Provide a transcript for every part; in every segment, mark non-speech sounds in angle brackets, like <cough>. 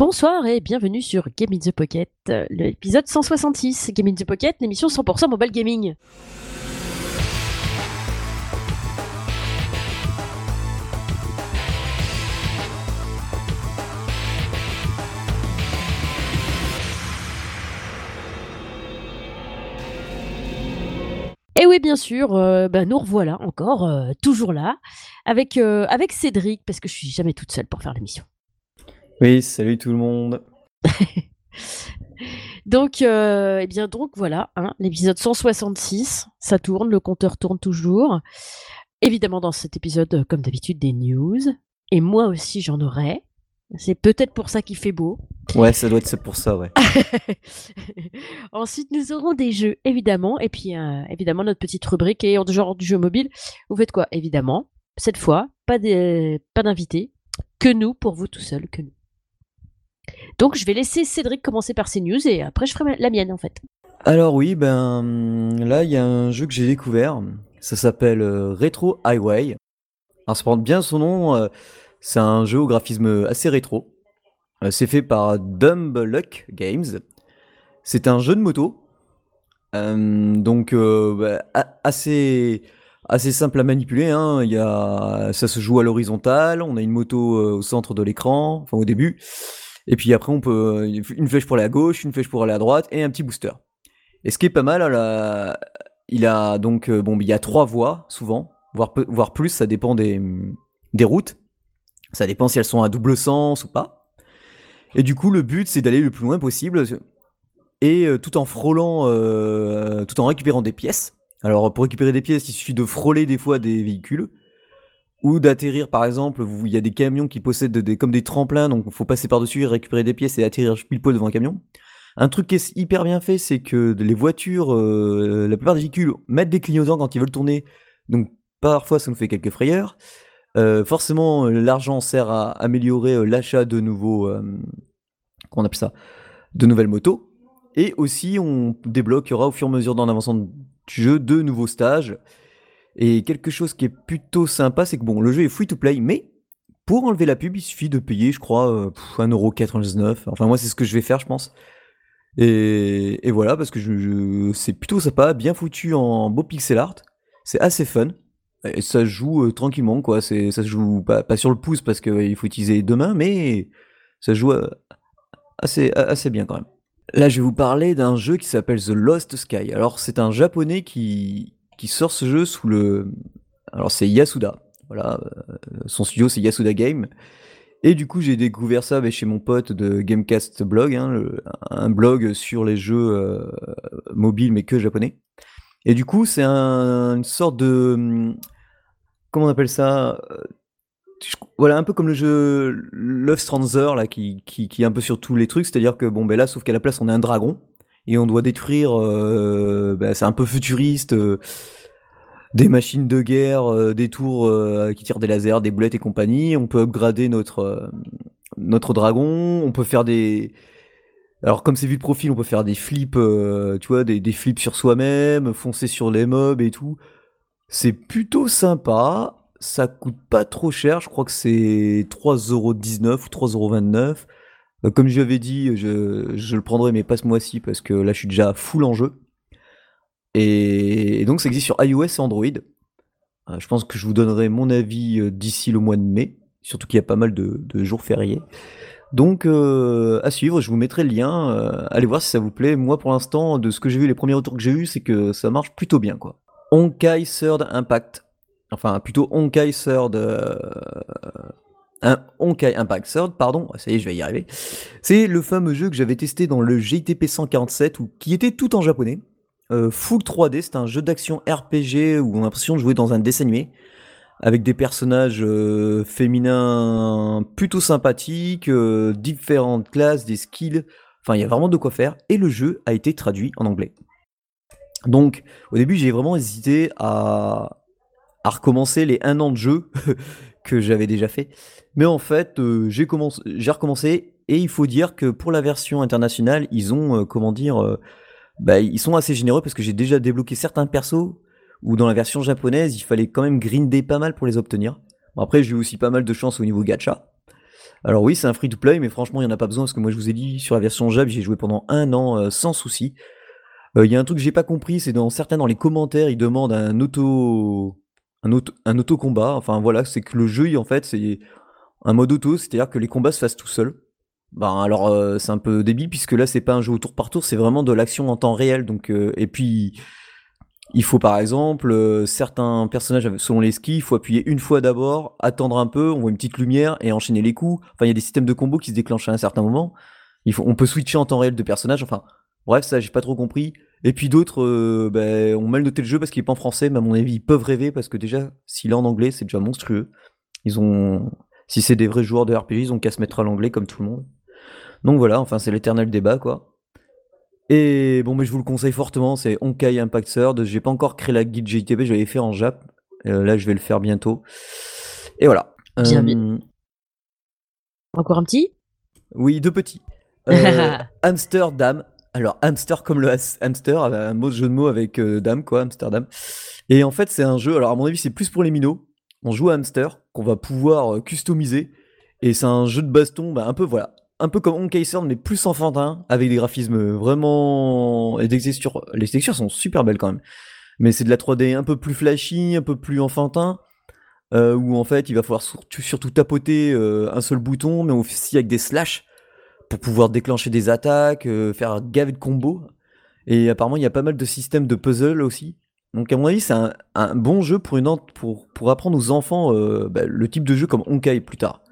Bonsoir et bienvenue sur Game in the Pocket, euh, l'épisode 166. Game in the Pocket, l'émission 100% mobile gaming. Et oui, bien sûr, euh, bah, nous revoilà encore, euh, toujours là, avec, avec Cédric, parce que je suis jamais toute seule pour faire l'émission. Oui, salut tout le monde. <laughs> Donc, euh, eh bien, donc voilà, hein, l'épisode 166, ça tourne, le compteur tourne toujours. Évidemment, dans cet épisode, euh, comme d'habitude, des news. Et moi aussi, j'en aurai. C'est peut-être pour ça qu'il fait beau. Ouais, ça doit être pour ça, ouais. <laughs> Ensuite, nous aurons des jeux, évidemment. Et puis, euh, évidemment, notre petite rubrique et en genre du jeu mobile. Vous faites quoi? Évidemment, cette fois, pas de- pas d'invité, que nous, pour vous tout seul, que nous. Donc, je vais laisser Cédric commencer par ses news et après, je ferai la mienne, en fait. Alors oui, ben là, il y a un jeu que j'ai découvert. Ça s'appelle euh, Retro Highway. Alors ça porte bien son nom. euh, c'est un jeu au graphisme assez rétro. Euh, c'est fait par Dumb Luck Games. C'est un jeu de moto. Donc bah, assez assez simple à manipuler. Hein. Y a, ça se joue à l'horizontale. On a une moto au centre de l'écran, enfin au début. Et puis après, on peut une flèche pour à gauche, une flèche pour aller à droite et un petit booster. Et ce qui est pas mal, il a donc euh, bon, il y a trois voies souvent, voire plus, ça dépend des des routes. Ça dépend si elles sont à double sens ou pas. Et du coup, le but c'est d'aller le plus loin possible et euh, tout en frôlant, euh, tout en récupérant des pièces. Alors pour récupérer des pièces, il suffit de frôler des fois des véhicules ou d'atterrir par exemple. Il y a des camions qui possèdent des, comme des tremplins, donc il faut passer par dessus, récupérer des pièces et atterrir pile poil devant un camion. Un truc qui est hyper bien fait, c'est que les voitures, euh, la plupart des véhicules mettent des clignotants quand ils veulent tourner, donc parfois ça nous fait quelques frayeurs. Euh, forcément, l'argent sert à améliorer euh, l'achat de nouveaux, euh, comment on appelle ça, de nouvelles motos. Et aussi, on débloquera au fur et à mesure d'en avançant du jeu de nouveaux stages. Et quelque chose qui est plutôt sympa, c'est que bon, le jeu est free to play, mais pour enlever la pub, il suffit de payer, je crois, euh, pff, 1,99€. Enfin, moi, c'est ce que je vais faire, je pense. Et, voilà, parce que je, c'est plutôt sympa, bien foutu en beau pixel art. C'est assez fun. Et ça joue euh, tranquillement, quoi. C'est, ça se joue pas, sur le pouce parce qu'il faut utiliser deux mais ça joue euh, assez bien quand même. Là, je vais vous parler d'un jeu qui s'appelle The Lost Sky. Alors, c'est un japonais qui, qui sort ce jeu sous le. Alors, c'est Yasuda. Voilà, euh, son studio, c'est Yasuda Game. Et du coup, j'ai découvert ça chez mon pote de Gamecast Blog, hein, un blog sur les jeux euh, mobiles, mais que japonais. Et du coup, c'est un- une sorte de. hum, Comment on appelle ça Euh, Voilà, un peu comme le jeu Love Strancer, là, qui, qui, qui est un peu sur tous les trucs. C'est-à-dire que, bon, ben là, sauf qu'à la place, on est un dragon. Et on doit détruire. euh, ben, c'est un peu futuriste. euh, des machines de guerre, euh, des tours qui tirent des lasers, des boulettes et compagnie. On peut upgrader notre, dragon. On peut faire des. Alors, comme c'est vu de profil, on peut faire des flips, tu vois, des, des flips sur soi-même, foncer sur les mobs et tout. C'est plutôt sympa. Ça coûte pas trop cher. Je crois que c'est 3,19€ ou 3,29€. Comme je l'avais dit, je, le prendrai, mais pas ce mois-ci, parce que là, je suis déjà full en jeu. Et, donc, ça existe sur iOS et Android. Euh, je pense que je vous donnerai mon avis euh, d'ici le mois de mai, surtout qu'il y a pas mal de, jours fériés. Donc, euh, à suivre, je vous mettrai le lien. allez voir si ça vous plaît. Moi, pour l'instant, de ce que j'ai vu, les premiers retours que j'ai eu, c'est que ça marche plutôt bien, quoi. Honkai Third Impact. Enfin, plutôt Honkai Third. Un Honkai Impact Third, pardon. Ça y est, je vais y arriver. C'est le fameux jeu que j'avais testé dans le GTP 147, ou, qui était tout en japonais. Euh, full 3D, c'est un jeu d'action RPG où on a l'impression de jouer dans un dessin animé avec des personnages euh, féminins plutôt sympathiques, euh, différentes classes, des skills. Enfin, il y a vraiment de quoi faire. Et le jeu a été traduit en anglais. Donc, au début, j'ai vraiment hésité à, à recommencer les un an de jeu <laughs> que j'avais déjà fait. Mais en fait, euh, j'ai commencé, j'ai recommencé. Et il faut dire que pour la version internationale, ils ont, euh, comment dire, euh, bah, ils sont assez généreux parce que j'ai déjà débloqué certains persos où dans la version japonaise, il fallait quand même grinder pas mal pour les obtenir. Après, j'ai eu aussi pas mal de chance au niveau gacha. Alors oui, c'est un free-to-play, mais franchement, il n'y en a pas besoin parce que moi, je vous ai dit, sur la version Jab, j'ai joué pendant un an sans souci. Il y a un truc que j'ai pas compris, c'est dans certains dans les commentaires, ils demandent un auto, un auto, un auto combat. Enfin voilà, c'est que le jeu, en fait, c'est un mode auto, c'est-à-dire que les combats se fassent tout seuls. Ben alors euh, c'est un peu débile puisque là c'est pas un jeu au tour par tour, c'est vraiment de l'action en temps réel. Donc euh, et puis il faut par exemple euh, certains personnages selon les skis, il faut appuyer une fois d'abord, attendre un peu, on voit une petite lumière et enchaîner les coups. Enfin il y a des systèmes de combos qui se déclenchent à un certain moment. Il faut, on peut switcher en temps réel de personnages. Enfin bref ça j'ai pas trop compris. Et puis d'autres ben, ont mal noté le jeu parce qu'il est pas en français, mais à mon avis ils peuvent rêver parce que déjà s'il est en anglais c'est déjà monstrueux. Ils ont si c'est des vrais joueurs de RPG, ils ont qu'à se mettre à l'anglais comme tout le monde. Donc voilà, enfin c'est l'éternel débat quoi. Et bon mais je vous le conseille fortement, c'est Honkai Impact Third. J'ai pas encore créé la guide GTB, je l'avais fait en Jap. Euh, là je vais le faire bientôt. Et voilà. Bien, Euh, bien. Encore un petit? Oui, deux petits. <laughs> Euh, Amsterdam. Alors hamster comme le hamster, un mot de jeu de mots avec dame quoi, Amsterdam. Et en fait c'est un jeu, alors à mon avis c'est plus pour les minots. On joue à hamster qu'on va pouvoir euh, customiser. Et c'est un jeu de baston, bah, un peu voilà, un peu comme Honkai Sword mais plus enfantin, avec des graphismes vraiment et textures. Les textures sont super belles quand même. Mais c'est de la 3D un peu plus flashy, un peu plus enfantin. euh, où en fait il va falloir surtout, tapoter euh, un seul bouton, mais aussi avec des slash pour pouvoir déclencher des attaques, faire un gavet de combos. Et apparemment, il y a pas mal de systèmes de puzzle aussi. Donc, à mon avis, c'est un, un bon jeu pour, une, pour, pour apprendre aux enfants euh, bah, le type de jeu comme Honkai plus tard.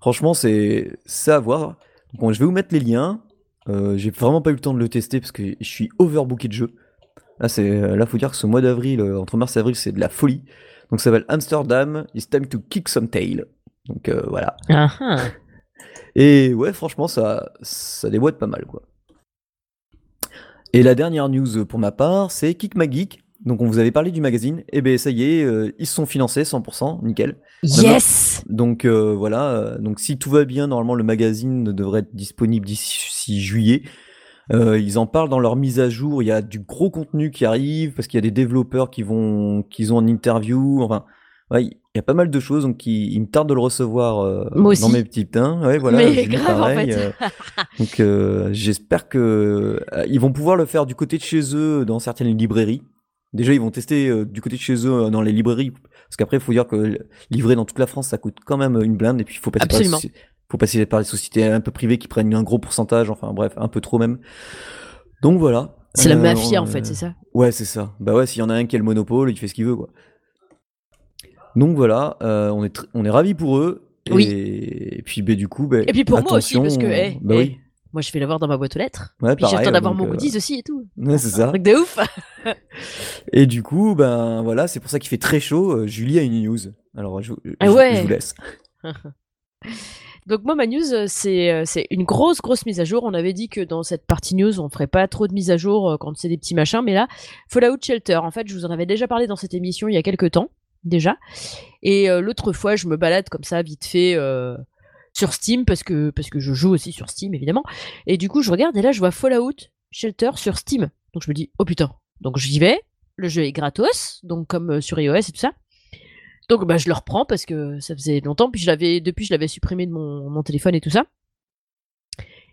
Franchement, c'est ça à voir. Bon, je vais vous mettre les liens. Euh, J'ai vraiment pas eu le temps de le tester parce que je suis overbooké de jeux. Là, c'est là, faut dire que ce mois d'avril, euh, entre mars et avril, c'est de la folie. Donc, ça s'appelle Amsterdam. It's time to kick some tail. Donc, euh, voilà. Ah, ah. Et ouais, franchement, ça, ça déboîte pas mal, quoi. Et la dernière news pour ma part, c'est Kick Geek. Donc, on vous avait parlé du magazine. Et ben, ça y est, euh, ils se sont financés 100%, nickel. Yes Donc, euh, voilà. euh, donc, si tout va bien, normalement, le magazine devrait être disponible d'ici juillet. Euh, ils en parlent dans leur mise à jour. Il y a du gros contenu qui arrive parce qu'il y a des développeurs qui vont, qui ont en interview. Enfin, ouais, il y a pas mal de choses. Donc, il, il me tarde de le recevoir dans mes petits pains. Ouais, voilà. Mais grave, en pareil, fait. euh, donc, j'espère que ils vont pouvoir le faire du côté de chez eux dans certaines librairies. Déjà, ils vont tester euh, du côté de chez eux euh, dans les librairies. Parce qu'après, il faut dire que livrer dans toute la France, ça coûte quand même une blinde. Et puis, il faut passer par les Absolument. soci- faut passer par les sociétés un peu privées qui prennent un gros pourcentage. Enfin, bref, un peu trop même. Donc voilà. C'est la Euh, mafia, en euh, fait, c'est ça Ouais, c'est ça. Bah ouais, s'il y en a un qui a le monopole, il fait ce qu'il veut, quoi. Donc voilà, euh, on est on est ravis pour eux. Et, Oui. et puis bah, du coup, bah, Et puis pour moi aussi, parce que, bah oui, Moi, je vais l'avoir dans ma boîte aux lettres. ouais, Puis temps d'avoir mon euh, goodies aussi et tout. ouais, c'est ça. Truc de ouf <laughs> Et du coup, ben voilà, c'est pour ça qu'il fait très chaud. Euh, Julie a une news. Alors je, je- Ah je- ouais. je vous laisse. <laughs> Donc moi, ma news, euh, c'est une grosse, grosse mise à jour. On avait dit que dans cette partie news, on ferait pas trop de mise à jour quand c'est des petits machins. Mais là, Fallout Shelter, en fait, je vous en avais déjà parlé dans cette émission il y a quelques temps, déjà. Et euh, l'autre fois, je me balade comme ça, vite fait, euh, sur Steam, parce que, parce que je joue aussi sur Steam, évidemment. Et du coup, je regarde, et là, je vois Fallout Shelter sur Steam. Donc je me dis, oh putain. Donc j'y vais. Le jeu est gratos, donc comme euh, sur iOS et tout ça. Donc bah, je le reprends parce que ça faisait longtemps, puis je l'avais depuis je l'avais supprimé de mon, mon téléphone et tout ça.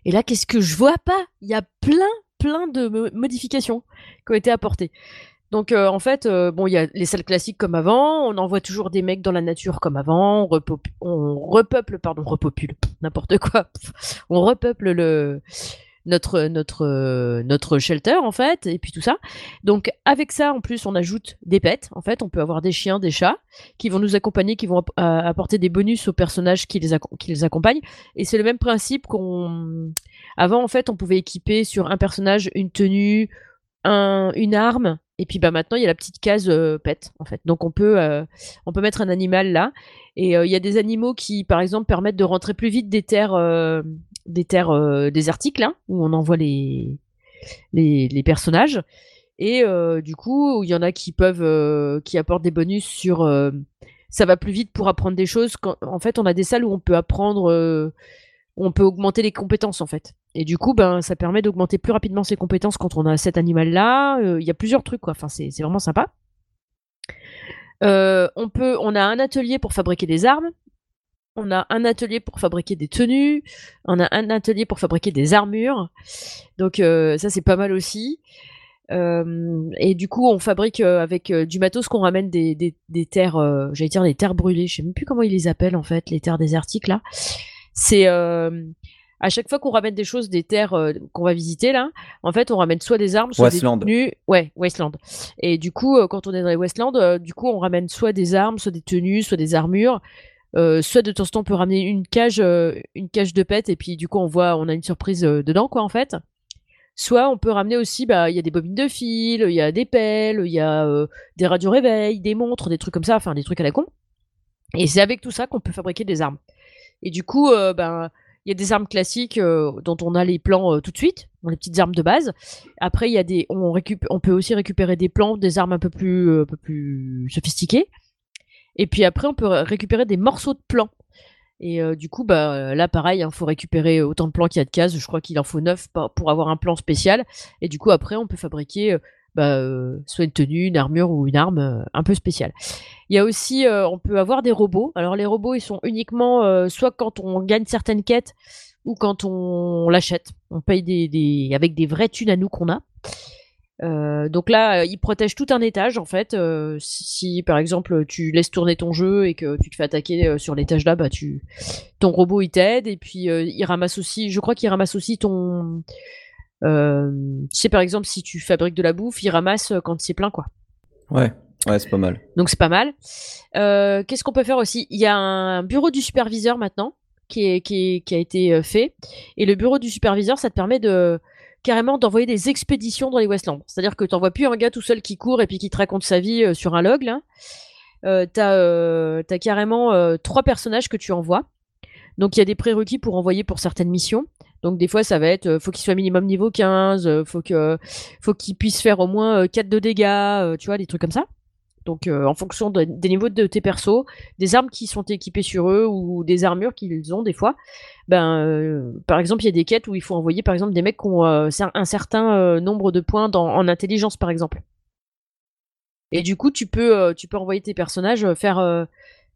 Et là, qu'est-ce que je vois pas? Il y a plein, plein de mo- modifications qui ont été apportées. Donc euh, en fait, euh, bon, il y a les salles classiques comme avant, on envoie toujours des mecs dans la nature comme avant, on, repeuple, pardon, repopule, <laughs> n'importe quoi, <laughs> on repeuple le notre notre notre shelter en fait, et puis tout ça. Donc avec ça, en plus, on ajoute des pets. En fait, on peut avoir des chiens, des chats qui vont nous accompagner, qui vont euh, apporter des bonus aux personnages qui les, accompagnent. Et c'est le même principe qu'on. Avant, en fait, on pouvait équiper sur un personnage une tenue, un, une arme, et puis bah maintenant il y a la petite case euh, pet en fait. Donc on peut euh, on peut mettre un animal là. Et euh, il y a des animaux qui, par exemple, permettent de rentrer plus vite des terres euh, des terres désertiques là où on envoie les les, personnages. Et du coup, il y en a qui peuvent, qui apportent des bonus sur. ça va plus vite pour apprendre des choses. Quand, en fait, on a des salles où on peut apprendre, on peut augmenter les compétences en fait. Et du coup, ben, ça permet d'augmenter plus rapidement ses compétences quand on a cet animal-là. Euh, Il y a plusieurs trucs, quoi. Enfin, c'est vraiment sympa. Euh, on peut, on a un atelier pour fabriquer des armes. on a un atelier pour fabriquer des tenues, on a un atelier pour fabriquer des armures. Donc euh, ça c'est pas mal aussi. Et du coup, on fabrique avec du matos qu'on ramène des, des, terres, j'allais dire des terres brûlées. Je sais même plus comment ils les appellent en fait, les terres désertiques là. C'est à chaque fois qu'on ramène des choses des terres qu'on va visiter là, en fait, on ramène soit des armes, soit des tenues. Ouais, Westland. Et du coup, quand on est dans les Westland, du coup, on ramène soit des armes, soit des tenues, soit des armures. Euh, soit de temps en temps on peut ramener une cage, euh, une cage de pète et puis du coup on voit, on a une surprise euh, dedans quoi en fait. Soit on peut ramener aussi, bah il y a des bobines de fil, il y a des pelles, il y a des radios réveil, des montres, des trucs comme ça, enfin des trucs à la con. Et c'est avec tout ça qu'on peut fabriquer des armes. Et du coup, ben il y a des armes classiques dont on a les plans tout de suite, les petites armes de base. Après il y a des, on peut aussi récupérer des plans, des armes un peu plus, peu plus sophistiquées. Et puis après, on peut récupérer des morceaux de plans. Et euh, du coup, bah, là, pareil, il hein, faut récupérer autant de plans qu'il y a de cases. Je crois qu'il en faut 9 pour avoir un plan spécial. Et du coup, après, on peut fabriquer euh, bah, euh, soit une tenue, une armure ou une arme un peu spéciale. Il y a aussi, on peut avoir des robots. Alors, les robots, ils sont uniquement soit quand on gagne certaines quêtes ou quand on l'achète. On paye des, avec des vraies thunes à nous qu'on a. Euh, donc là, euh, il protège tout un étage en fait. Euh, si, par exemple tu laisses tourner ton jeu et que tu te fais attaquer sur l'étage là, bah tu, ton robot il t'aide et puis il ramasse aussi. Je crois qu'il ramasse aussi ton. Tu sais par exemple si tu fabriques de la bouffe, il ramasse quand c'est plein quoi. Ouais, ouais c'est pas mal. Donc c'est pas mal. Qu'est-ce qu'on peut faire aussi? Il y a un bureau du superviseur maintenant qui, est, qui, qui a été fait et le bureau du superviseur ça te permet de carrément d'envoyer des expéditions dans les Westlands. C'est-à-dire que tu n'envoies plus un gars tout seul qui court et puis qui te raconte sa vie euh, sur un log. Là. Euh, tu as, euh, carrément trois personnages que tu envoies. Donc il y a des prérequis pour envoyer pour certaines missions. Donc des fois ça va être faut qu'il soit minimum niveau 15, faut que faut qu'il puisse faire au moins 4 de dégâts, tu vois, des trucs comme ça. Donc, euh, en fonction des niveaux de tes persos, des armes qui sont équipées sur eux ou des armures qu'ils ont des fois, ben, euh, par exemple, il y a des quêtes où il faut envoyer, par exemple, des mecs qui ont euh, un certain nombre de points en intelligence, par exemple. Et du coup, tu peux, tu peux envoyer tes personnages faire,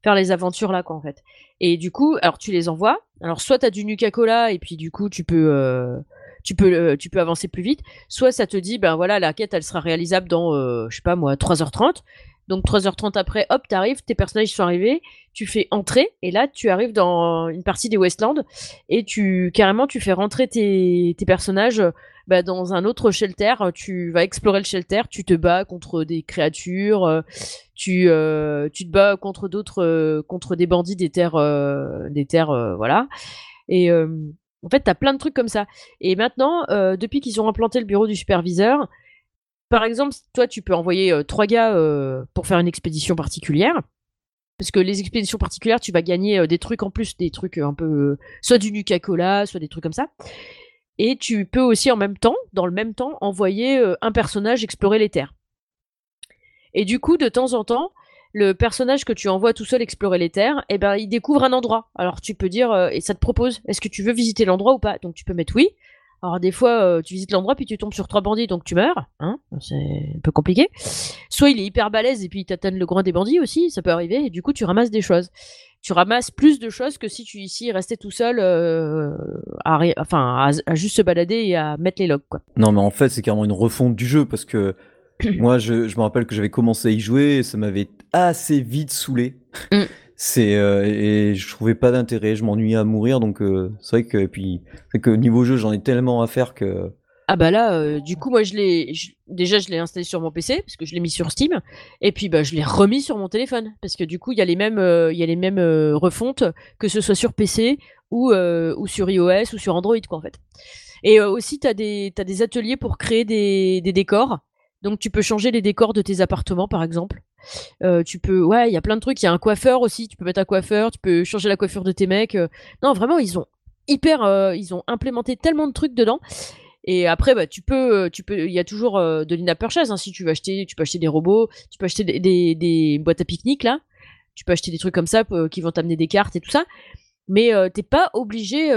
faire les aventures là, quoi, en fait. Et du coup, alors tu les envoies. Alors, soit tu as du Nuka-Cola et puis du coup, tu peux tu peux, tu peux avancer plus vite. Soit ça te dit, ben voilà, la quête, elle sera réalisable dans, je sais pas moi, 3h30. Donc 3h30 après, hop, t'arrives, tes personnages sont arrivés, tu fais entrer, et là tu arrives dans une partie des Westlands, et tu carrément tu fais rentrer tes, personnages bah, dans un autre shelter, tu vas explorer le shelter, tu te bats contre des créatures, euh, tu, euh, tu te bats contre d'autres, euh, contre des bandits des terres, terres, voilà. Et en fait, t'as plein de trucs comme ça. Et maintenant, depuis qu'ils ont implanté le bureau du superviseur, par exemple, toi, tu peux envoyer euh, trois gars euh, pour faire une expédition particulière. Parce que les expéditions particulières, tu vas gagner euh, des trucs en plus, des trucs un peu. soit du Nuka-Cola, soit des trucs comme ça. Et tu peux aussi en même temps, dans le même temps, envoyer un personnage explorer les terres. Et du coup, de temps en temps, le personnage que tu envoies tout seul explorer les terres, eh ben, il découvre un endroit. Alors tu peux dire, et ça te propose, est-ce que tu veux visiter l'endroit ou pas? Donc tu peux mettre oui. Alors des fois, euh, tu visites l'endroit puis tu tombes sur trois bandits donc tu meurs, hein c'est un peu compliqué. Soit il est hyper balèze et puis il t'atteint le groin des bandits aussi, ça peut arriver. Et du coup, tu ramasses des choses. Tu ramasses plus de choses que si tu ici restais tout seul, euh, à, enfin à, juste se balader et à mettre les logs quoi. Non mais en fait c'est carrément une refonte du jeu parce que moi je, me rappelle que j'avais commencé à y jouer et ça m'avait assez vite saoulé. Mm. C'est euh, et je trouvais pas d'intérêt, je m'ennuyais à mourir, donc euh, c'est vrai que puis c'est que niveau jeu j'en ai tellement à faire que. Ah bah là, euh, du coup moi je l'ai déjà je l'ai installé sur mon PC parce que je l'ai mis sur Steam et puis bah je l'ai remis sur mon téléphone parce que du coup il y a les mêmes il y a les mêmes refontes que ce soit sur PC ou ou sur iOS ou sur Android quoi en fait. Et aussi tu as des as des ateliers pour créer des, des décors donc tu peux changer les décors de tes appartements par exemple. Euh, tu peux, ouais, il y a plein de trucs. Il y a un coiffeur aussi. Tu peux mettre un coiffeur. Tu peux changer la coiffure de tes mecs. Euh. Non, vraiment, ils ont hyper, euh, ils ont implémenté tellement de trucs dedans. Et après, bah, tu peux, tu peux, il y a toujours de l'in purchase. Hein, si tu veux acheter, tu peux acheter des robots, tu peux acheter des, des, boîtes à pique-nique là. Tu peux acheter des trucs comme ça qui vont t'amener des cartes et tout ça. Mais t'es pas obligé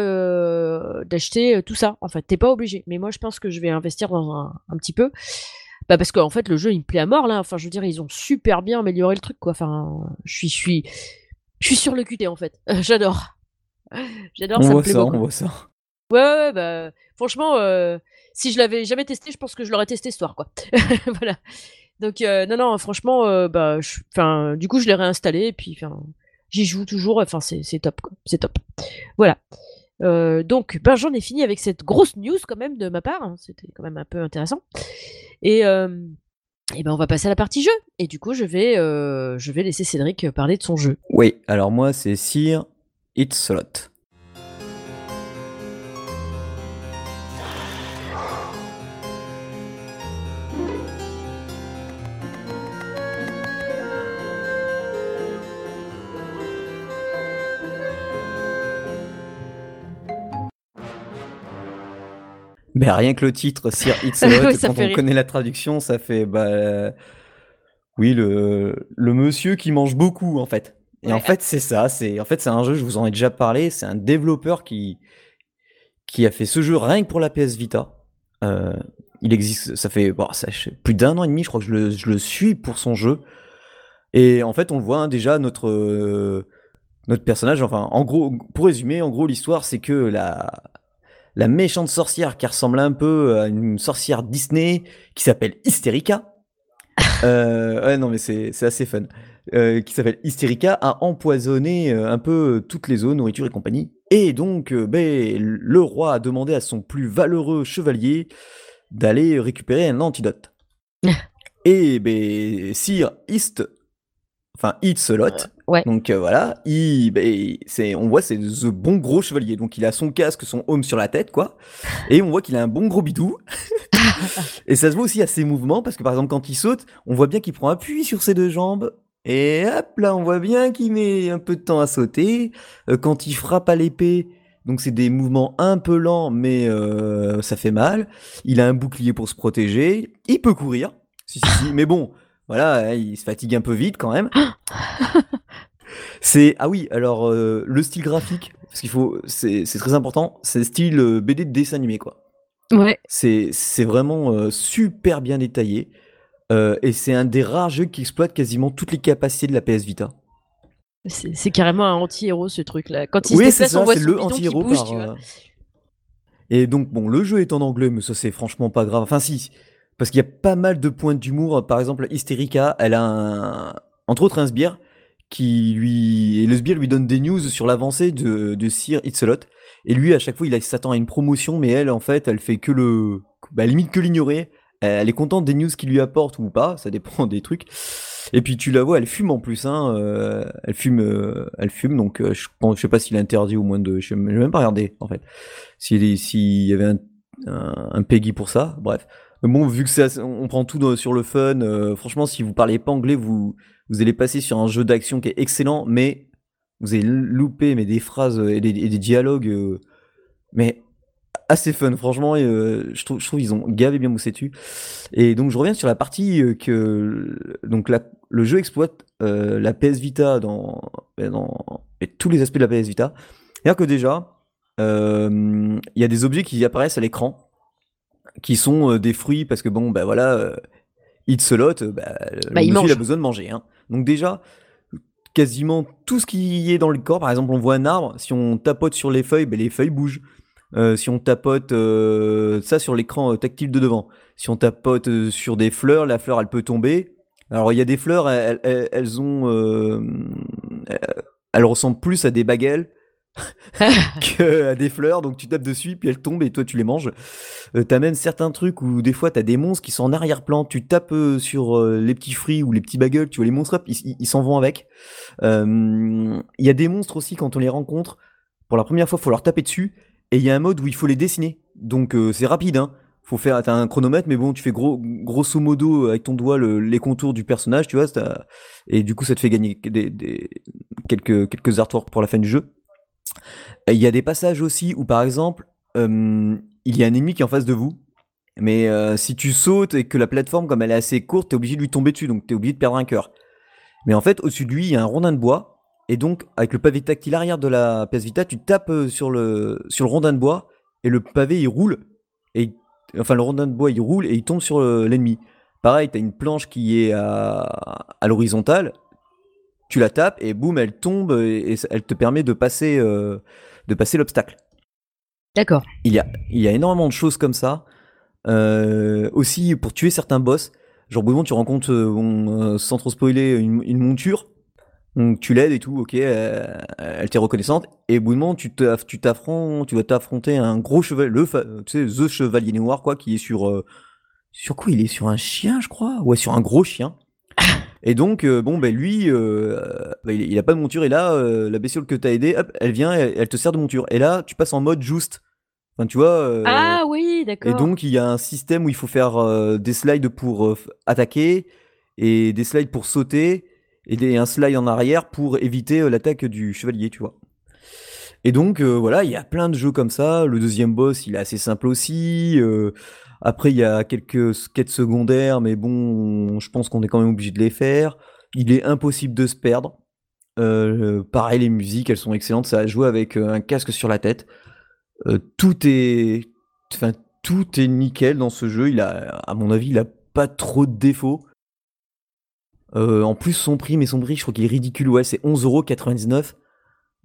d'acheter tout ça. En fait, t'es pas obligé. Mais moi, je pense que je vais investir dans un petit peu. Bah parce qu'en fait le jeu il me plaît à mort là. Enfin je veux dire ils ont super bien amélioré le truc quoi. Enfin je suis, je suis, Je suis sur le QT en fait. <laughs> J'adore. J'adore, ça me voit plaît ça, beaucoup. on voit ça. Ouais, ouais, ouais, bah, franchement, euh, si je l'avais jamais testé, je pense que je l'aurais testé ce soir, quoi. <laughs> Voilà. Donc, euh, non, non, franchement, euh, bah, enfin, du coup, je l'ai réinstallé et puis, enfin, j'y joue toujours. Enfin, c'est c'est top, quoi. C'est top. Voilà. Euh, donc, ben, j'en ai fini avec cette grosse news quand même de ma part. hein. C'était quand même un peu intéressant. Et, euh, et ben, on va passer à la partie jeu. Et du coup, je vais, euh, je vais laisser Cédric parler de son jeu. Oui, alors moi c'est Sir It's a. Mais rien que le titre, Sir <laughs> It's a Lot, Oui, quand on rire. connaît la traduction, ça fait bah euh, oui le le monsieur qui mange beaucoup en fait. Et en fait c'est ça, c'est en fait c'est un jeu, je vous en ai déjà parlé, c'est un développeur qui qui a fait ce jeu rien que pour la PS Vita. Euh, il existe, ça fait bon, ça, fait plus d'un an et demi, je crois que je le, je le suis pour son jeu. Et en fait, on le voit hein, déjà notre euh, notre personnage. Enfin, en gros, pour résumer, en gros, l'histoire, c'est que la la méchante sorcière qui ressemble un peu à une sorcière Disney qui s'appelle Hysterica. <laughs> Euh, ouais, non, mais c'est assez fun. Euh, qui s'appelle Hysterica a empoisonné euh, un peu toutes les zones, nourriture et compagnie. Et donc, ben, le roi a demandé à son plus valeureux chevalier d'aller récupérer un antidote. <laughs> et ben, Sir East, enfin Eatselot, Ouais. donc euh, voilà, il, ben, c'est, on voit c'est the bon gros chevalier. Donc il a son casque, son home sur la tête, quoi. Et on voit qu'il a un bon gros bidou. <laughs> et ça se voit aussi à ses mouvements, parce que par exemple quand il saute, on voit bien qu'il prend appui sur ses deux jambes. Et hop là, on voit bien qu'il met un peu de temps à sauter. Euh, quand il frappe à l'épée, donc c'est des mouvements un peu lents, mais euh, ça fait mal. Il a un bouclier pour se protéger. Il peut courir. Si, si, si. <laughs> mais bon, voilà, hein, il se fatigue un peu vite quand même. <laughs> C'est ah oui, alors euh, le style graphique, parce qu'il faut, c'est c'est très important, c'est style euh, BD de dessin animé quoi. Ouais. C'est c'est vraiment euh, super bien détaillé et c'est un des rares jeux qui exploite quasiment toutes les capacités de la PS Vita. C'est carrément un anti-héros ce truc-là. Quand il Oui, se c'est ça, c'est le anti-héros par. Et donc bon, le jeu est en anglais, mais ça c'est franchement pas grave. Enfin si, parce qu'il y a pas mal de points d'humour. Par exemple, Hysterica, elle a un, entre autres un sbire qui lui et le sbire lui donne des news sur l'avancée de, de Sir Itzelot. Et lui, à chaque fois, il s'attend à une promotion, mais elle, en fait, elle fait que le, bah, limite que l'ignorer. Elle est contente des news qu'il lui apporte ou pas, ça dépend <laughs> des trucs. Et puis tu la vois, elle fume en plus, hein. euh, elle fume, euh, elle fume. Donc euh, je, pense- je sais pas s'il est interdit au moins de, je sais même pas regardé en fait. S'il s'il y avait un, un, Peggy pour ça, bref. Mais bon, vu que assez- on prend tout sur le fun, euh, franchement, si vous parlez pas anglais, vous vous allez passer sur un jeu d'action qui est excellent, mais vous allez louper mais des phrases et des, et des dialogues, euh, mais assez fun, franchement. et, euh, je trouve, je trouve ils ont gavé bien bossé dessus. Et donc je reviens sur la partie euh, que donc la- le jeu exploite euh, la PS Vita dans, ben, dans et tous les aspects de la PS Vita. C'est-à-dire que déjà, euh, il y a des objets qui apparaissent à l'écran qui sont euh, des fruits parce que bon, ben voilà, euh, It's a lot, euh, bah, le Bah, il il a besoin de manger. Hein. Donc déjà, quasiment tout ce qui est dans le corps, par exemple, on voit un arbre, si on tapote sur les feuilles, ben, les feuilles bougent. Euh, si on tapote euh, ça sur l'écran euh, tactile de devant, si on tapote sur des fleurs, la fleur elle peut tomber. Alors il y a des fleurs, elles, ont, elles ressemblent plus à des baguettes <laughs> que à des fleurs, donc tu tapes dessus puis elles tombent et toi tu les manges. Euh, t'as même certains trucs où des fois t'as des monstres qui sont en arrière-plan, tu tapes euh, sur euh, les petits fruits ou les petits bagels, tu vois les monstres, hop, ils s'en vont avec. Euh, Il y a des monstres aussi quand on les rencontre, pour la première fois faut leur taper dessus et il y a un mode où il faut les dessiner. Donc euh, c'est rapide, hein. Faut faire, t'as un chronomètre, mais bon, tu fais gros, grosso modo avec ton doigt le- les contours du personnage, tu vois, et du coup ça te fait gagner des, des- quelques, quelques artworks pour la fin du jeu. Il y a des passages aussi où par exemple, euh, il y a un ennemi qui est en face de vous, mais euh, si tu sautes et que la plateforme, comme elle est assez courte, t'es obligé de lui tomber dessus, donc t'es obligé de perdre un cœur. Mais en fait, au-dessus de lui, il y a un rondin de bois, et donc avec le pavé tactile arrière de la PS Vita, tu tapes euh, sur le, rondin de bois, et le pavé il roule, et enfin le rondin de bois il roule et il tombe sur le- l'ennemi. Pareil, t'as une planche qui est à l'horizontale, tu la tapes et boum, elle tombe et, elle te permet de passer, euh, de passer l'obstacle. D'accord. Il y a, il y a énormément de choses comme ça. Euh, aussi, pour tuer certains boss, genre, moment, tu rencontres, euh, bon, sans trop spoiler, une, une monture. Donc, tu l'aides et tout, ok, euh, elle t'est reconnaissante. Et au bout moment, tu t'aff- tu t'affrontes, tu vas t'affronter un gros chevalier, le, fa- tu sais, The Chevalier Noir, quoi, qui est sur, euh, sur quoi Il est? Sur un chien, je crois? Ouais, sur un gros chien. <laughs> Et donc, euh, bon, ben lui, euh, bah, il, il a pas de monture. Et là, euh, la bestiole que t'as aidée, hop, elle vient, elle, elle te sert de monture. Et là, tu passes en mode juste. Enfin, tu vois. euh, Ah oui, d'accord. et donc, il y a un système où il faut faire euh, des slides pour euh, attaquer et des slides pour sauter et des, un slide en arrière pour éviter euh, l'attaque du chevalier, tu vois. Et donc, euh, voilà, il y a plein de jeux comme ça. Le deuxième boss, il est assez simple aussi. Après, il y a quelques quêtes secondaires, mais bon, je pense qu'on est quand même obligé de les faire. Il est impossible de se perdre. Euh, pareil, les musiques, elles sont excellentes. Ça a joué avec euh, un casque sur la tête. Euh, tout est, nickel dans ce jeu. Il a, à mon avis, il a pas trop de défauts. En plus, son prix, mais son prix, je crois qu'il est ridicule. Ouais, c'est 11,99€.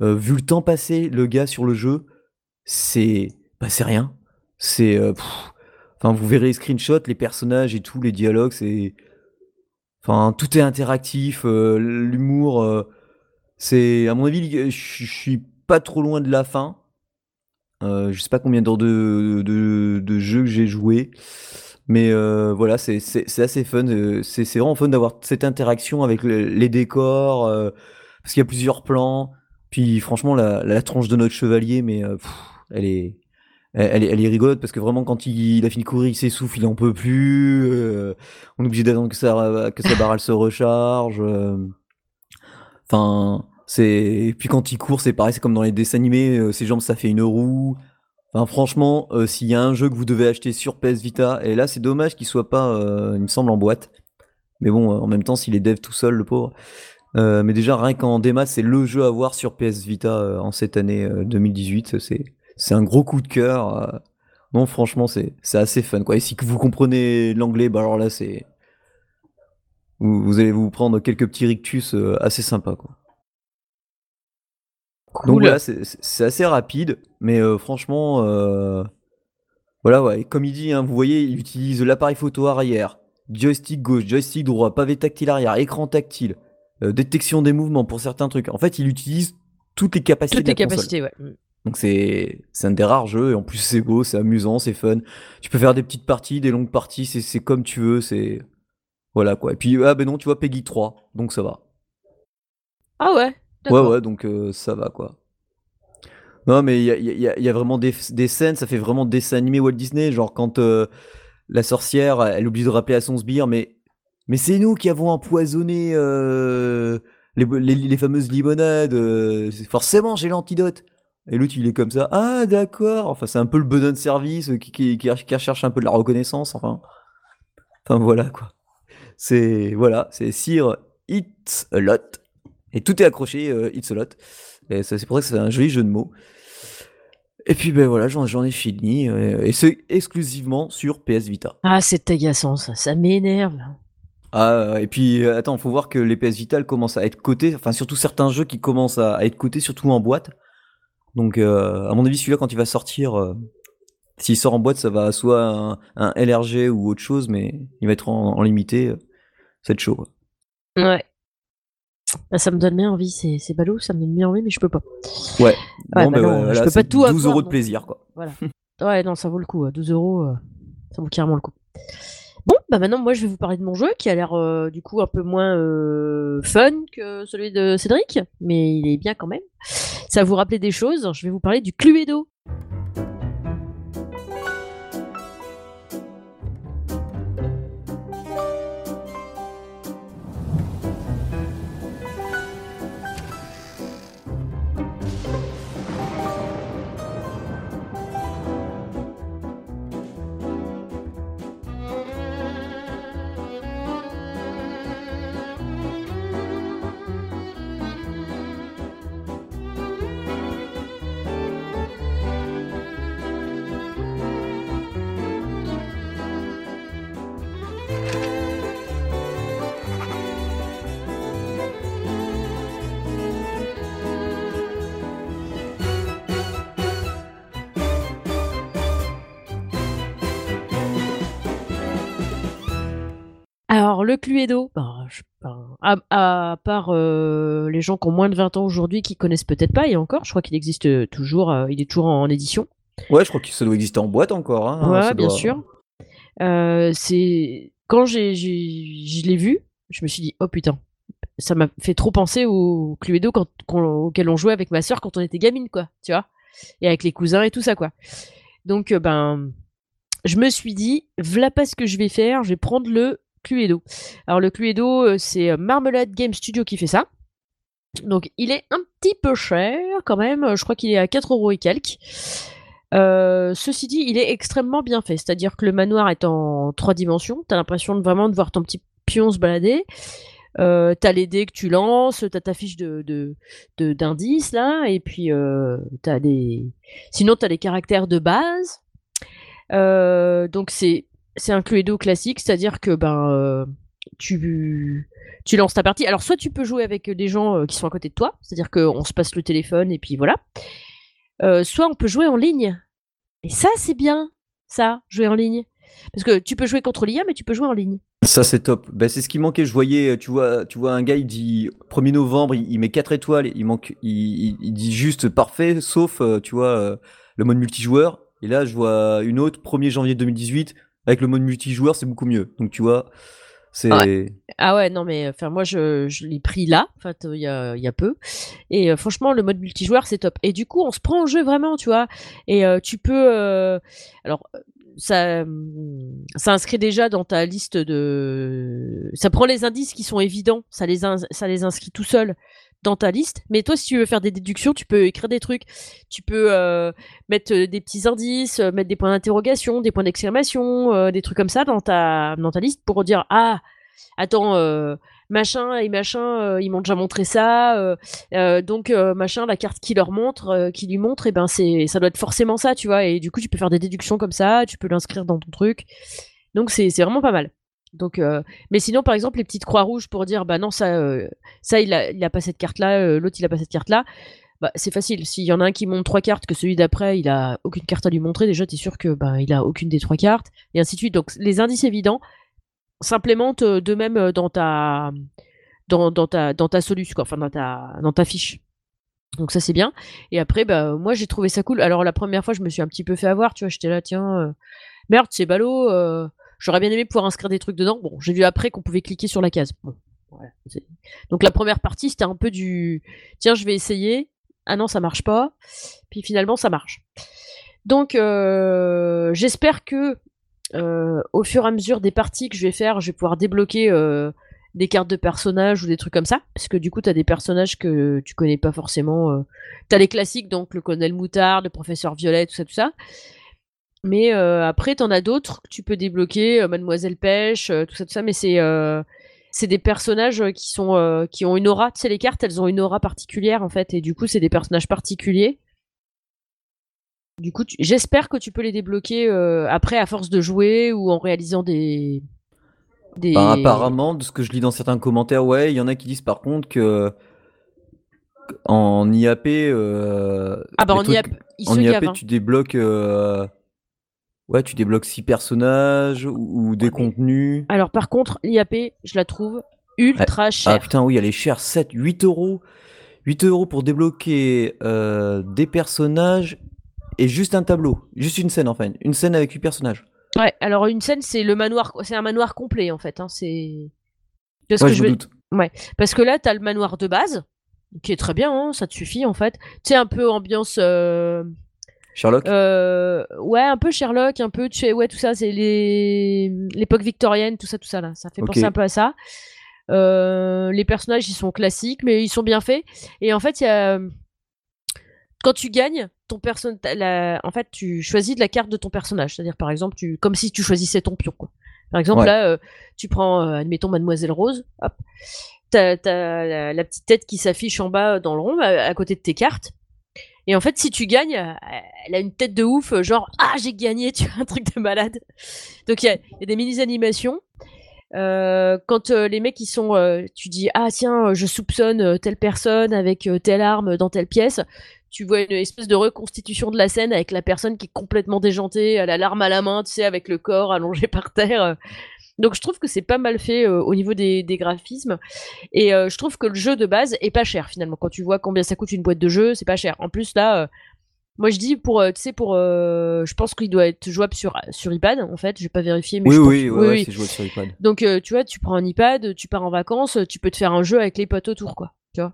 Euh, vu le temps passé, le gars sur le jeu, c'est, bah, c'est rien. C'est, enfin, vous verrez les screenshots, les personnages et tout, les dialogues, c'est, enfin, tout est interactif, euh, l'humour, euh, c'est, à mon avis, je suis pas trop loin de la fin. Euh, je sais pas combien d'heures de, de, jeu que j'ai joué. Mais euh, voilà, c'est assez fun. C'est vraiment fun d'avoir cette interaction avec le- les décors. parce qu'il y a plusieurs plans. Puis franchement, la, tronche de notre chevalier, mais elle est. Elle, elle est, rigolote parce que vraiment quand il, a fini de courir, il s'essouffle, il en peut plus. euh, on est obligé d'attendre que sa, que sa barre elle se recharge. euh. Enfin, c'est. Puis quand il court, c'est pareil, c'est comme dans les dessins animés, euh, ses jambes ça fait une roue. Enfin, franchement, s'il y a un jeu que vous devez acheter sur PS Vita, et là c'est dommage qu'il soit pas, il me semble, en boîte. Mais bon, en même temps, s'il est dev tout seul, le pauvre. Mais déjà, rien qu'en démat, c'est le jeu à voir sur PS Vita en cette année euh, 2018. C'est, c'est un gros coup de cœur. euh. Non, franchement, c'est, c'est assez fun, quoi. Et si vous comprenez l'anglais, bah alors là, c'est. Vous, vous allez vous prendre quelques petits rictus euh, assez sympas, quoi. Donc voilà, c'est assez rapide, mais euh, franchement, euh, voilà, ouais. Comme il dit, hein, vous voyez, il utilise l'appareil photo arrière, joystick gauche, joystick droit, pavé tactile arrière, écran tactile, euh, détection des mouvements pour certains trucs. En fait, il utilise toutes les capacités Toutes de la les console. capacités, ouais. Donc c'est un des rares jeux et en plus c'est beau, c'est amusant, c'est fun. Tu peux faire des petites parties, des longues parties, c'est c'est comme tu veux, c'est voilà quoi. Et puis ah ben non, tu vois Peggy 3, donc ça va. Ah ouais. Ouais ouais, donc euh, ça va quoi. Non mais il y a, il y a- il y a vraiment des, des scènes, ça fait vraiment dessin animé Walt Disney, genre quand euh, la sorcière, elle oublie de rappeler à son sbire, mais mais c'est nous qui avons empoisonné euh, les, les, les fameuses limonades. forcément, j'ai l'antidote. Et l'autre, il est comme ça. Ah, d'accord. Enfin, c'est un peu le besoin de service euh, qui, qui, recherche un peu de la reconnaissance. Enfin, enfin voilà quoi. C'est voilà, c'est Sir It's a Lot. Et tout est accroché, euh, It's a Lot. Et c'est pour ça que c'est un joli jeu de mots. Et puis ben voilà, j'en j'en ai fini. euh, et c'est exclusivement sur PS Vita. Ah, c'est agaçant, ça. Ça m'énerve. Ah, et puis attends, faut voir que les PS Vita elles commencent à être cotés, enfin surtout certains jeux qui commencent à être cotés, surtout en boîte. Donc euh, à mon avis, celui-là quand il va sortir, euh, s'il sort en boîte, ça va soit un, un LRG ou autre chose, mais il va être en, en limité. euh, c'est chaud. quoi. Ouais. Ah, ça me donne bien envie, c'est c'est ballot, ça me donne bien envie, mais je peux pas. Ouais. Bah non, je peux pas tout 12 avoir, euros de plaisir quoi. Voilà. Ouais, non, ça vaut le coup. à 12 euros, euh, ça vaut carrément le coup. Bah maintenant, moi, je vais vous parler de mon jeu qui a l'air euh, du coup un peu moins euh, fun que celui de Cédric, mais il est bien quand même. Ça vous rappeler des choses. Je vais vous parler du Cluedo. Alors, le Cluedo, ben, je- ben, à, à part euh, les gens qui ont moins de 20 ans aujourd'hui qui connaissent peut-être pas, et encore, je crois qu'il existe euh, toujours, euh, il est toujours en, édition. Ouais, je crois que ça doit exister en boîte encore. Hein, ouais, ça bien doit- sûr. Euh, c'est quand j'ai, j'ai- je l'ai vu, je me suis dit, oh putain, ça m'a fait trop penser au Cluedo quand, auquel on jouait avec ma sœur quand on était gamine, quoi, tu vois, et avec les cousins et tout ça, quoi. Donc, ben, je me suis dit, voilà pas ce que je vais faire, je vais prendre le Cluedo. Alors, le Cluedo, euh, c'est euh, Marmelade Game Studio qui fait ça. Donc, il est un petit peu cher quand même, je crois qu'il est à 4 euros et quelques. Euh, ceci dit, il est extrêmement bien fait, c'est-à-dire que le manoir est en trois dimensions, t'as l'impression de vraiment de voir ton petit pion se balader. T'as les dés que tu lances, t'as ta fiche de, d'indices là, et puis t'as des. Sinon, t'as les caractères de base. Donc c'est c'est un Cluedo classique, c'est-à-dire que ben euh, tu lances ta partie. Alors soit tu peux jouer avec des gens euh, qui sont à côté de toi, c'est-à-dire qu'on se passe le téléphone et puis voilà. Euh, soit on peut jouer en ligne. Et ça c'est bien, ça, jouer en ligne. Parce que tu peux jouer contre l'IA, mais tu peux jouer en ligne. Ça, c'est top. Ben, c'est ce qui manquait. Je voyais, tu vois, tu vois un gars, il dit 1er novembre, il, met 4 étoiles, il, manque, il, il- dit juste parfait, sauf, tu vois, le mode multijoueur. Et là, je vois une autre, 1er janvier 2018, avec le mode multijoueur, c'est beaucoup mieux. Donc, tu vois, c'est. Ah ouais, non, mais enfin, moi, je, l'ai pris là, en fait, il y a, peu. Et euh, franchement, le mode multijoueur, c'est top. Et du coup, on se prend en jeu vraiment, tu vois. Et euh, tu peux. euh, alors, ça, ça inscrit déjà dans ta liste de. Ça prend les indices qui sont évidents, ça les inscrit tout seul dans ta liste. Mais toi, si tu veux faire des déductions, tu peux écrire des trucs. Tu peux euh, mettre euh, des petits indices, euh, mettre des points d'interrogation, des points d'exclamation, des trucs comme ça dans ta, dans ta liste pour dire Ah, attends, machin et machin, ils m'ont déjà montré ça, donc machin, la carte qui leur montre, qui lui montre, et ben c'est, ça doit être forcément ça, tu vois. Et du coup, tu peux faire des déductions comme ça, tu peux l'inscrire dans ton truc. Donc c'est vraiment pas mal. Donc, euh, mais sinon, par exemple, les petites croix rouges pour dire, bah non, ça, euh, ça, il a, il a pas cette carte-là, euh, l'autre, il a pas cette carte-là. Bah, c'est facile. S'il y en a un qui montre trois cartes, que celui d'après, il a aucune carte à lui montrer, déjà, t'es sûr que bah, il a aucune des trois cartes, et ainsi de suite. Donc, les indices évidents s'implémentent de même dans ta, dans, dans ta, dans ta soluce, quoi, enfin, dans ta, dans ta fiche. Donc, ça, c'est bien. Et après, bah, moi, j'ai trouvé ça cool. Alors, la première fois, je me suis un petit peu fait avoir, tu vois, j'étais là, tiens, merde, c'est ballot, j'aurais bien aimé pouvoir inscrire des trucs dedans. Bon, j'ai vu après qu'on pouvait cliquer sur la case. Donc, la première partie, c'était un peu du, tiens, je vais essayer. Ah non, ça marche pas. Puis finalement, ça marche. Donc, euh, j'espère que euh, au fur et à mesure des parties que je vais faire, je vais pouvoir débloquer euh, des cartes de personnages ou des trucs comme ça. Parce que du coup, tu as des personnages que tu connais pas forcément. euh. Tu as les classiques, donc le colonel Moutard, le professeur Violet, tout ça, tout ça. Mais euh, après, tu en as d'autres que tu peux débloquer, euh, Mademoiselle Pêche, euh, tout ça, tout ça. Mais c'est c'est des personnages qui sont euh, qui ont une aura. Tu sais, les cartes, elles ont une aura particulière en fait, et du coup, c'est des personnages particuliers. Du coup, tu- j'espère que tu peux les débloquer euh, après à force de jouer ou en réalisant des des. Bah, apparemment, de ce que je lis dans certains commentaires, ouais, il y en a qui disent par contre que en IAP, euh, ah bah en trucs- IAP, en IAP, hein. tu débloques, ouais, tu débloques six personnages ou, ou des contenus. Alors par contre, l'IAP, je la trouve ultra Ah chère. putain, oui, elle est chère, 7, 8 euros. 8 euros pour débloquer euh, des personnages et juste un tableau. Juste une scène, enfin. Une scène avec 8 personnages. Ouais, alors une scène, c'est le manoir, c'est un manoir complet en fait. Hein, c'est. Ouais, que je veux- doute. Parce que là, t'as le manoir de base, qui est très bien, hein, ça te suffit en fait. Tu sais, un peu ambiance. euh, Sherlock? Euh, ouais, un peu Sherlock, un peu. Tu sais, ouais, tout ça, c'est les l'époque victorienne, tout ça, tout ça là. Ça fait penser un peu à ça. Euh, les personnages, ils sont classiques, mais ils sont bien faits. Et en fait, il y a. Quand tu gagnes, ton personne, en fait, tu choisis de la carte de ton personnage. C'est-à-dire, par exemple, tu, comme si tu choisissais ton pion. Quoi. Par exemple, Ouais. là, euh, tu prends, admettons, Mademoiselle Rose. Hop, t'as, la, la petite tête qui s'affiche en bas dans le rond, à, à côté de tes cartes. Et en fait, si tu gagnes, euh, elle a une tête de ouf, euh, genre ah j'ai gagné, tu vois un truc de malade. Donc il y a, des mini animations. Euh, quand les mecs ils sont, tu dis ah tiens je soupçonne telle personne avec telle arme dans telle pièce. Tu vois une espèce de reconstitution de la scène avec la personne qui est complètement déjantée, elle a l'arme à la main, tu sais, avec le corps allongé <laughs> par terre. Donc je trouve que c'est pas mal fait euh, au niveau des, graphismes. Et euh, je trouve que le jeu de base est pas cher finalement. Quand tu vois combien ça coûte une boîte de jeu, c'est pas cher. En plus là, euh, moi je dis pour, tu sais, pour, je pense qu'il doit être jouable sur, sur iPad en fait. Je vais pas vérifier, mais oui, je oui, oui, oui, c'est jouable sur iPad. Donc tu vois, tu prends un iPad, tu pars en vacances, tu peux te faire un jeu avec les potes autour, quoi. Tu vois.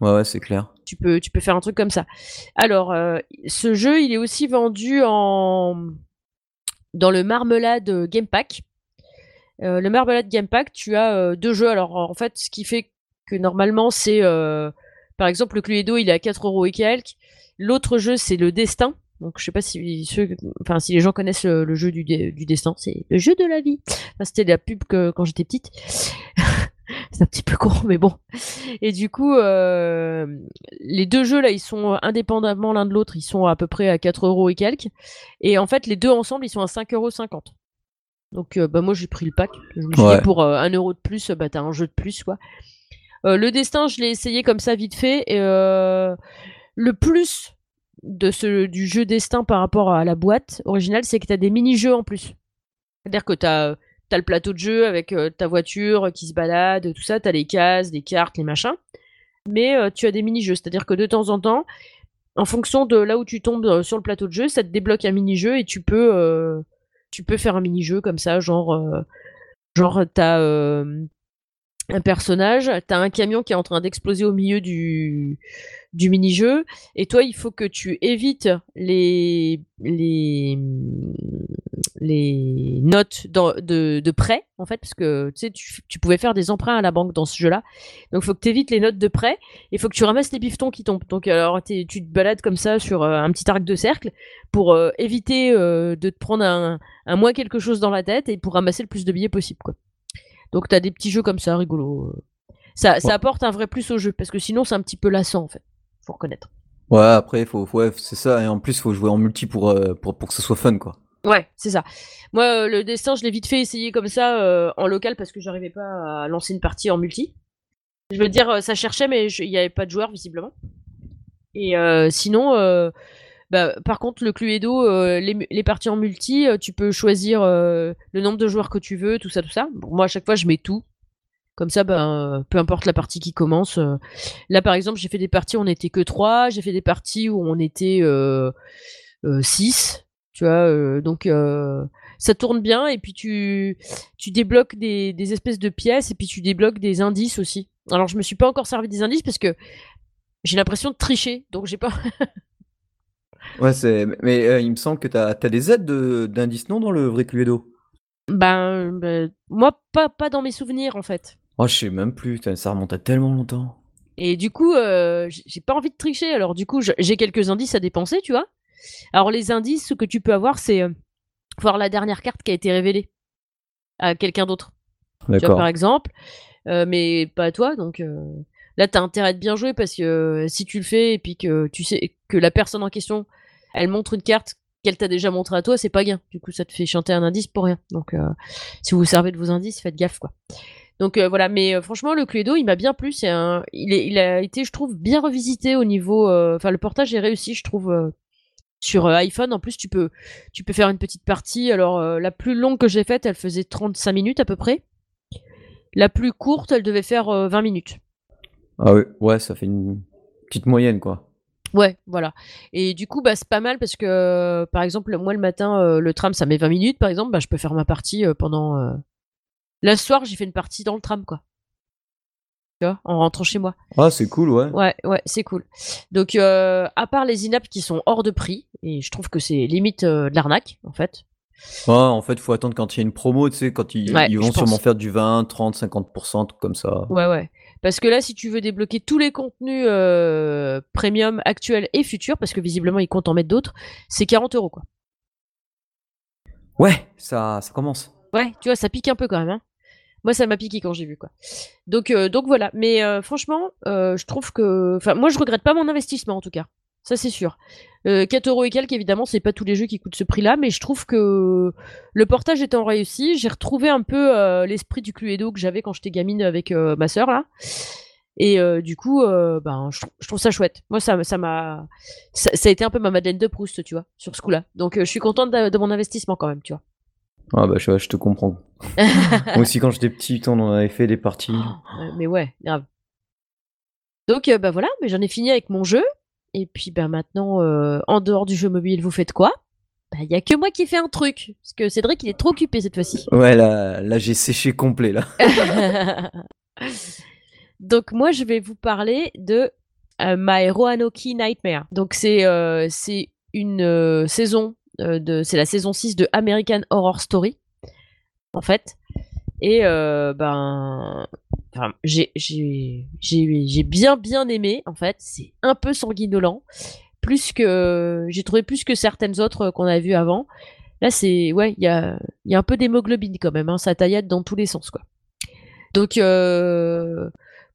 Ouais, ouais, c'est clair. Tu peux, tu peux faire un truc comme ça. Alors, ce jeu, il est aussi vendu en dans le Marmelade Game Pack. Euh, le Marmalade Game Pack, tu as euh, deux jeux. Alors en fait, ce qui fait que normalement c'est, euh, par exemple, le Cluedo, il est à 4 euros et quelques. L'autre jeu, c'est le Destin. Donc je sais pas si ceux, enfin si les gens connaissent le, jeu du, du destin, c'est le jeu de la vie. C'était la pub que quand j'étais petite. <laughs> c'est un petit peu court, mais bon. Et du coup, les deux jeux là, ils sont indépendamment l'un de l'autre, ils sont à peu près à 4 euros et quelques. Et en fait, les deux ensemble, ils sont à 5,50 euros. Donc euh, bah moi j'ai pris le pack. Je me suis dit pour euh, un euro de plus, bah t'as un jeu de plus quoi. Euh, le destin, je l'ai essayé comme ça vite fait. Et le plus de ce, du jeu destin par rapport à la boîte originale, c'est que t'as des mini-jeux en plus. C'est-à-dire que t'as as le plateau de jeu avec ta voiture qui se balade, tout ça, t'as les cases, les cartes, les machins. Mais tu as des mini-jeux, c'est-à-dire que de temps en temps, en fonction de là où tu tombes sur le plateau de jeu, ça te débloque un mini-jeu et tu peux tu peux faire un mini-jeu comme ça, genre, euh, genre t'as euh, un personnage, t'as un camion qui est en train d'exploser au milieu du, mini-jeu, et toi, il faut que tu évites les, notes de, prêt, en fait, parce que tu tu, pouvais faire des emprunts à la banque dans ce jeu-là. Donc, il faut que tu évites les notes de prêt, il faut que tu ramasses les bifetons qui tombent. Donc, alors, tu te balades comme ça sur euh, un petit arc de cercle pour euh, éviter euh, de te prendre un, un moins quelque chose dans la tête et pour ramasser le plus de billets possible, quoi. Donc, tu as des petits jeux comme ça, rigolo. Ça, ça apporte un vrai plus au jeu, parce que sinon, c'est un petit peu lassant, en fait faut reconnaître. Ouais, après, faut, ouais, c'est ça. Et en plus, faut jouer en multi pour, euh, pour, pour que ce soit fun, quoi. Ouais, c'est ça. Moi, euh, le destin, je l'ai vite fait essayer comme ça euh, en local parce que j'arrivais pas à lancer une partie en multi. Je veux dire, ça cherchait, mais il n'y avait pas de joueurs visiblement. Et sinon, bah, par contre, le Cluedo, les, les, parties en multi, tu peux choisir le nombre de joueurs que tu veux, tout ça, tout ça. moi, à chaque fois, je mets tout. Comme ça, ben, peu importe la partie qui commence. Euh, là, par exemple, j'ai fait des parties où on n'était que 3, j'ai fait des parties où on était 6, euh, euh, tu vois, donc ça tourne bien, et puis tu, débloques des, espèces de pièces, et puis tu débloques des indices aussi. Alors, je me suis pas encore servi des indices parce que j'ai l'impression de tricher, donc j'ai pas... <laughs> ouais, c'est... Mais il me semble que tu as, des aides d'indices, non, dans le vrai Cluedo? Ben, ben, moi, pas, pas dans mes souvenirs, en fait. Oh, je sais même plus, ça remonte à tellement longtemps. Et du coup, euh, j'ai pas envie de tricher. Alors du coup, j'ai quelques indices à dépenser, tu vois. Alors les indices, ce que tu peux avoir, c'est euh, voir la dernière carte qui a été révélée à quelqu'un d'autre. D'accord. Par exemple, euh, mais pas à toi. Donc là, t'as intérêt de bien jouer parce que si tu le fais et puis que tu sais que la personne en question, elle montre une carte qu'elle t'a déjà montrée à toi, c'est pas gain. Du coup, ça te fait chanter un indice pour rien. Donc si vous vous servez de vos indices, faites gaffe, quoi. Donc euh, voilà, mais euh, franchement, le Cluedo, il m'a bien plu. Il, a été, je trouve, bien revisité au niveau. Euh, enfin, le portage est réussi, je trouve. sur iPhone, en plus, tu peux, faire une petite partie. Alors, la plus longue que j'ai faite, elle faisait 35 minutes à peu près. La plus courte, elle devait faire 20 minutes. Ah oui, ça fait une petite moyenne, quoi. Ouais, voilà. Et du coup, bah, c'est pas mal parce que, par exemple, moi, le matin, le tram, ça met 20 minutes, par exemple. Bah, je peux faire ma partie pendant, Là, ce soir, j'ai fait une partie dans le tram, quoi. Tu vois, en rentrant chez moi. Ah, c'est cool, ouais. Ouais, ouais, c'est cool. Donc, euh, à part les inaps qui sont hors de prix, et je trouve que c'est limite euh, de l'arnaque, en fait. Ouais, en fait, il faut attendre quand il y a une promo, tu sais, quand ils, ils vont sûrement faire du 20, 30, 50%, comme ça. Ouais, ouais. Parce que là, si tu veux débloquer tous les contenus euh, premium actuels et futurs, parce que visiblement ils comptent en mettre d'autres, c'est 40 euros, quoi. Ouais, ça, ça commence. Ouais, tu vois, ça pique un peu quand même. Hein. Moi, ça m'a piqué quand j'ai vu quoi. Donc, euh, donc voilà. Mais euh, franchement, je trouve que, enfin, moi, je regrette pas mon investissement en tout cas. Ça, c'est sûr. 4 euros et quelques, évidemment, c'est pas tous les jeux qui coûtent ce prix-là, mais je trouve que le portage étant réussi, j'ai retrouvé un peu l'esprit du Cluedo que j'avais quand j'étais gamine avec ma sœur là. Et du coup, ben, je, trouve ça chouette. Moi, ça, ça m'a, ça, a été un peu ma Madeleine de Proust, tu vois, sur ce coup-là. Donc, je suis contente de, de mon investissement quand même, tu vois. Ah bah je, je te comprends. <laughs> Moi aussi quand j'étais petit, on en avait fait des parties. Euh, mais ouais, grave. Donc euh, bah voilà, mais j'en ai fini avec mon jeu. Et puis bah maintenant, euh, en dehors du jeu mobile, vous faites quoi? Bah il y a que moi qui fais un truc, parce que Cédric il est trop occupé cette fois-ci. Ouais là, là j'ai séché complet là. <laughs> Donc moi je vais vous parler de My Roanoke Nightmare. Donc c'est c'est une saison de c'est la saison 6 de American Horror Story en fait. Et ben j'ai bien bien aimé en fait, c'est un peu sanguinolent, plus que j'ai trouvé plus que certaines autres qu'on a vues avant. Là c'est ouais, il y a y a un peu d'hémoglobine quand même, hein, ça taillade dans tous les sens quoi. Donc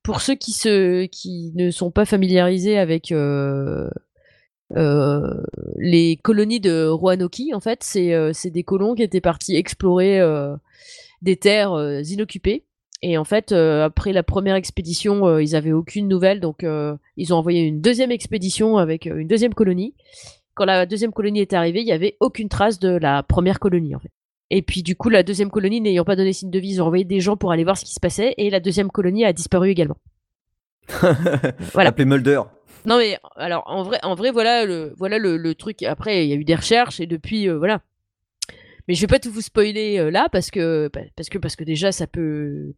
pour ceux qui se qui ne sont pas familiarisés avec euh, les colonies de Roanoke, en fait, c'est euh, des colons qui étaient partis explorer euh, des terres inoccupées. Et en fait, après la première expédition, ils avaient aucune nouvelle, donc ils ont envoyé une deuxième expédition avec une deuxième colonie. Quand la deuxième colonie est arrivée, il n'y avait aucune trace de la première colonie, en fait. Et puis du coup, la deuxième colonie n'ayant pas donné signe de vie, ils ont envoyé des gens pour aller voir ce qui se passait, et la deuxième colonie a disparu également. <laughs> voilà. Appelé Mulder. Non mais alors en vrai, en vrai voilà le voilà le, truc. Après il y a eu des recherches et depuis euh, voilà. Mais je vais pas tout vous spoiler euh, là parce que parce que parce que déjà ça peut.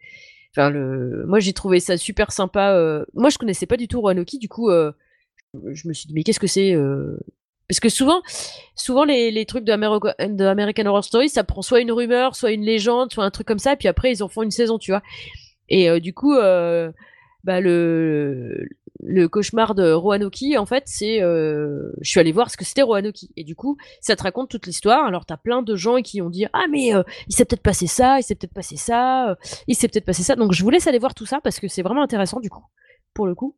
Enfin le, moi j'ai trouvé ça super sympa. Euh, moi je connaissais pas du tout Roanoke du coup je me suis dit mais qu'est-ce que c'est parce que souvent, souvent les, les trucs de, American Horror Story, ça prend soit une rumeur, soit une légende, soit un truc comme ça, et puis après ils en font une saison, tu vois. Et du coup, bah le, le cauchemar de Roanoke, en fait, c'est, euh, je suis allée voir ce que c'était Roanoke, et du coup, ça te raconte toute l'histoire. Alors, t'as plein de gens qui ont dit, ah mais euh, il s'est peut-être passé ça, il s'est peut-être passé ça, euh, il s'est peut-être passé ça. Donc, je vous laisse aller voir tout ça parce que c'est vraiment intéressant du coup, pour le coup.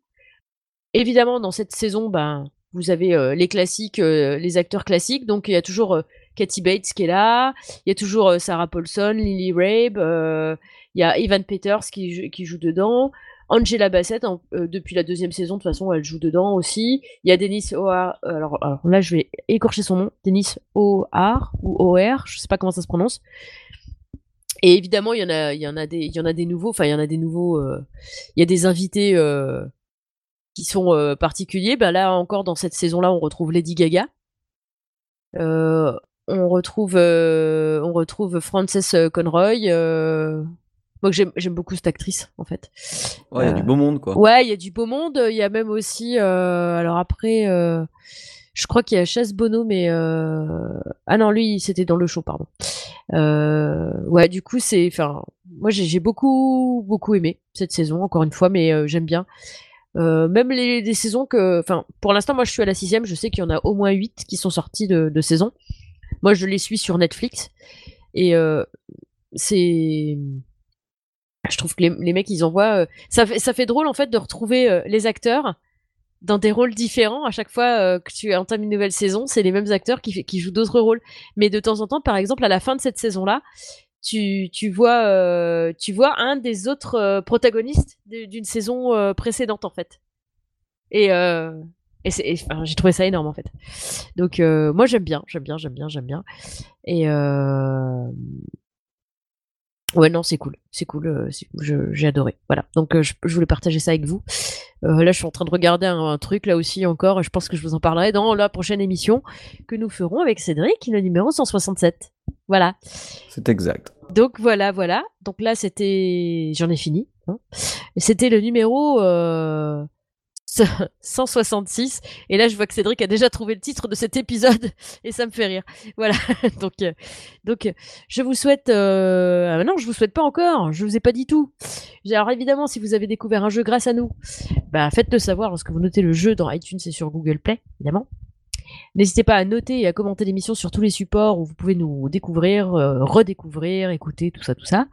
Évidemment, dans cette saison, ben, vous avez les classiques, les acteurs classiques. Donc, il y a toujours Kathy Bates qui est là, il y a toujours Sarah Paulson, Lily Rabe, il y a Evan Peters qui joue dedans. Angela Bassett, euh, depuis la deuxième saison, de toute façon, elle joue dedans aussi. Il y a Denis O'Hare, euh, alors, là, je vais écorcher son nom, Denis O'Hare, ou O'Hare, je sais pas comment ça se prononce. Et évidemment, il y en a, des, nouveaux, enfin, il y en a des nouveaux, euh, il y a des invités qui sont particuliers. Ben là, encore, dans cette saison-là, on retrouve Lady Gaga. on retrouve Frances Conroy. Moi, j'aime beaucoup cette actrice, en fait. Ouais, il y a du beau monde, quoi. Ouais, il y a du beau monde. Il y a même aussi. Euh, alors après, euh, je crois qu'il y a Chasse Bono, mais. Euh, ah non, lui, c'était dans le show, pardon. ouais, du coup, c'est. Enfin, moi, j'ai beaucoup, beaucoup aimé cette saison, encore une fois, mais j'aime bien. même les, saisons que. Enfin, pour l'instant, moi, je suis à la sixième. Je sais qu'il y en a au moins huit qui sont sortis de, de saison. Moi, je les suis sur Netflix. Et c'est je trouve que les, mecs, ils envoient. Euh, ça, fait, ça fait drôle, en fait, de retrouver euh, les acteurs dans des rôles différents. À chaque fois euh, que tu entames une nouvelle saison, c'est les mêmes acteurs qui, jouent d'autres rôles. Mais de temps en temps, par exemple, à la fin de cette saison-là, tu, tu, vois, tu vois un des autres protagonistes d'une saison précédente, en fait. Et. Et, j'ai trouvé ça énorme en fait. Donc moi j'aime bien, j'aime bien, j'aime bien, j'aime bien. Et Ouais, non, c'est cool. C'est cool. Euh, j'ai adoré. Voilà. Donc, euh, je, voulais partager ça avec vous. Euh, là, je suis en train de regarder un, truc là aussi encore. Je pense que je vous en parlerai dans la prochaine émission que nous ferons avec Cédric, le numéro 167. Voilà. C'est exact. Donc, voilà, voilà. Donc là, c'était. J'en ai fini. Hein. C'était le numéro 166. Et là, je vois que Cédric a déjà trouvé le titre de cet épisode <laughs> et ça me fait rire. Voilà. <laughs> donc, euh, donc, je vous souhaite. Euh... Ah non, je vous souhaite pas encore. Je vous ai pas dit tout. Alors évidemment, si vous avez découvert un jeu grâce à nous, bah faites-le savoir lorsque vous notez le jeu dans iTunes et sur Google Play, évidemment. N'hésitez pas à noter et à commenter l'émission sur tous les supports où vous pouvez nous découvrir, euh, redécouvrir, écouter, tout ça, tout ça.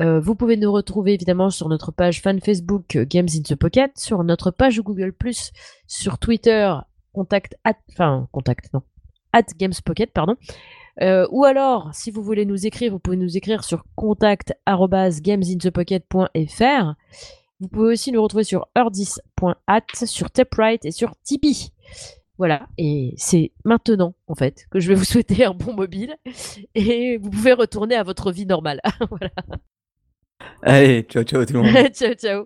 Euh, vous pouvez nous retrouver évidemment sur notre page fan Facebook euh, Games in the Pocket, sur notre page Google sur Twitter, contact at, enfin contact non, at Games Pocket, pardon. Euh, ou alors, si vous voulez nous écrire, vous pouvez nous écrire sur contact@gamesinthepocket.fr. Vous pouvez aussi nous retrouver sur eurdis.at, sur Taprite et sur Tipeee. Voilà, et c'est maintenant, en fait, que je vais vous <laughs> souhaiter un bon mobile et vous pouvez retourner à votre vie normale. <laughs> voilà. Allez, ciao ciao tout le monde. <laughs> ciao, ciao.